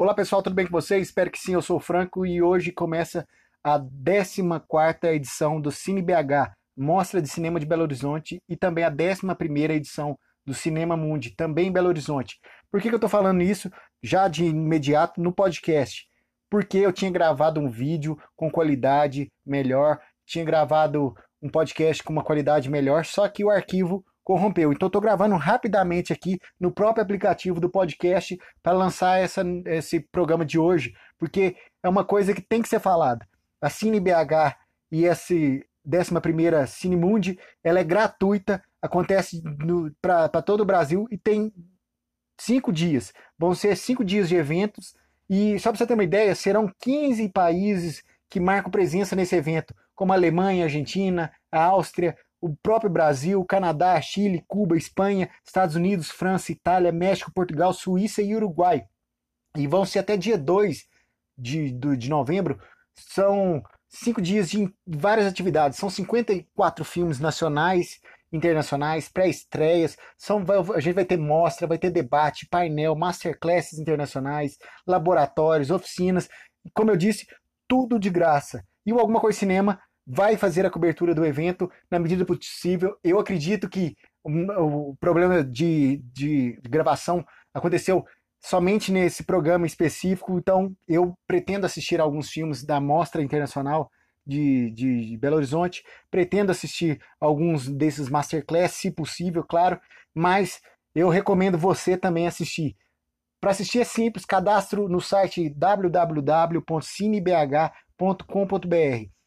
Olá pessoal, tudo bem com vocês? Espero que sim, eu sou o Franco e hoje começa a 14 edição do Cine BH, Mostra de Cinema de Belo Horizonte, e também a 11 edição do Cinema Mundi, também em Belo Horizonte. Por que, que eu estou falando isso já de imediato no podcast? Porque eu tinha gravado um vídeo com qualidade melhor, tinha gravado um podcast com uma qualidade melhor, só que o arquivo corrompeu. Então estou gravando rapidamente aqui no próprio aplicativo do podcast para lançar essa, esse programa de hoje, porque é uma coisa que tem que ser falada. A Cine BH e essa 11ª Cine Mundi, ela é gratuita, acontece para todo o Brasil e tem cinco dias. Vão ser cinco dias de eventos e, só para você ter uma ideia, serão 15 países que marcam presença nesse evento, como a Alemanha, a Argentina, a Áustria, o próprio Brasil, Canadá, Chile, Cuba, Espanha, Estados Unidos, França, Itália, México, Portugal, Suíça e Uruguai. E vão ser até dia 2 de, de novembro. São cinco dias de várias atividades. São 54 filmes nacionais, internacionais, pré-estreias. São, a gente vai ter mostra, vai ter debate, painel, masterclasses internacionais, laboratórios, oficinas. Como eu disse, tudo de graça. E o Alguma Coisa Cinema vai fazer a cobertura do evento na medida possível. Eu acredito que o, problema de, de, gravação aconteceu somente nesse programa específico, então eu pretendo assistir alguns filmes da Mostra Internacional de, de, Belo Horizonte, pretendo assistir alguns desses masterclass, se possível, claro, mas eu recomendo você também assistir. Para assistir é simples, cadastro no site www.cinebh.com.br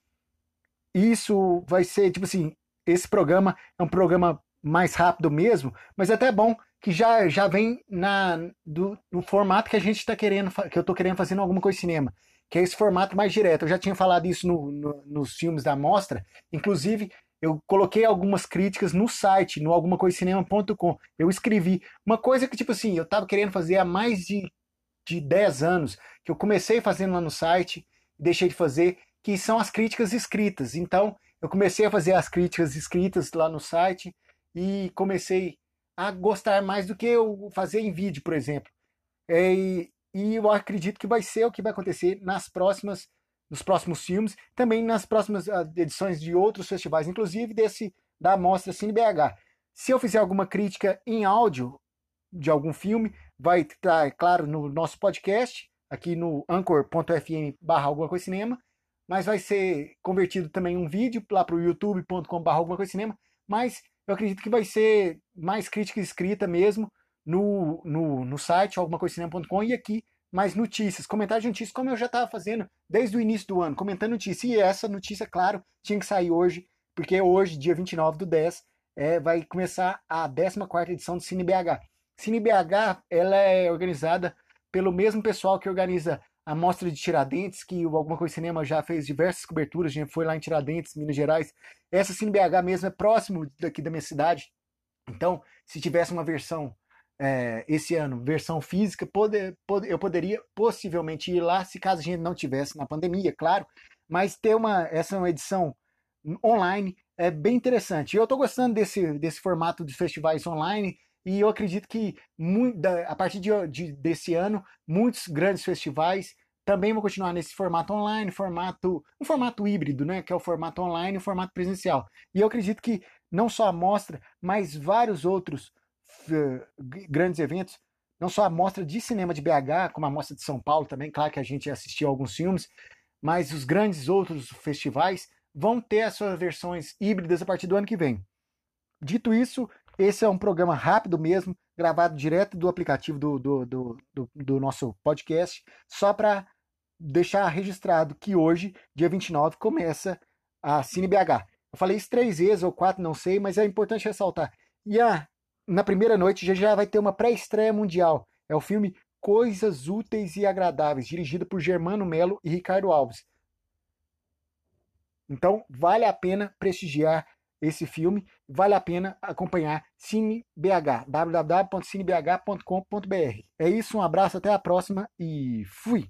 isso vai ser, tipo assim, esse programa é um programa mais rápido mesmo, mas é até bom que já, já vem na, do, no formato que a gente está querendo, que eu estou querendo fazer em alguma coisa de cinema, que é esse formato mais direto. Eu já tinha falado isso no, no, nos filmes da mostra, inclusive eu coloquei algumas críticas no site, no algumacoisinema.com. Eu escrevi uma coisa que, tipo assim, eu estava querendo fazer há mais de, de 10 anos, que eu comecei fazendo lá no site, deixei de fazer, que são as críticas escritas. Então, eu comecei a fazer as críticas escritas lá no site e comecei a gostar mais do que eu fazer em vídeo, por exemplo. É, e, e eu acredito que vai ser o que vai acontecer nas próximas nos próximos filmes, também nas próximas ah, edições de outros festivais, inclusive desse da Mostra Cine BH. Se eu fizer alguma crítica em áudio de algum filme, vai estar, claro, no nosso podcast, aqui no anchor.fm barra alguma coisa cinema, mas vai ser convertido também um vídeo lá para o youtube.com.br alguma coisa cinema, mas eu acredito que vai ser mais crítica escrita mesmo no, no, no site alguma coisa cinema.com e aqui mais notícias, comentários de notícias, como eu já estava fazendo desde o início do ano, comentando notícias. E essa notícia, claro, tinha que sair hoje, porque hoje, dia 29 do 10, é, vai começar a 14 edição do Cine BH. Cine BH ela é organizada pelo mesmo pessoal que organiza a mostra de Tiradentes, que o Alguma Coisa Cinema já fez diversas coberturas, a gente foi lá em Tiradentes, Minas Gerais. Essa Cine BH mesmo é próximo daqui da minha cidade. Então, se tivesse uma versão é, esse ano, versão física, poder, poder, eu poderia possivelmente ir lá, se caso a gente não tivesse na pandemia, claro. Mas ter uma essa é uma edição online é bem interessante. Eu estou gostando desse, desse formato de festivais online e eu acredito que a partir de, de, desse ano, muitos grandes festivais também vão continuar nesse formato online, formato, um formato híbrido, né, que é o formato online e o formato presencial. E eu acredito que não só a mostra, mas vários outros uh, grandes eventos, não só a mostra de cinema de BH, como a mostra de São Paulo também, claro que a gente assistiu alguns filmes, mas os grandes outros festivais vão ter as suas versões híbridas a partir do ano que vem. Dito isso, esse é um programa rápido mesmo, gravado direto do aplicativo do, do, do, do, do nosso podcast, só para deixar registrado que hoje, dia 29, começa a Cine BH. Eu falei isso três vezes ou quatro, não sei, mas é importante ressaltar. E a, na primeira noite já, já vai ter uma pré-estreia mundial. É o filme Coisas Úteis e Agradáveis, dirigido por Germano Melo e Ricardo Alves. Então, vale a pena prestigiar esse filme. Vale a pena acompanhar Cine BH, www.cinebh.com.br. É isso, um abraço, até a próxima e fui!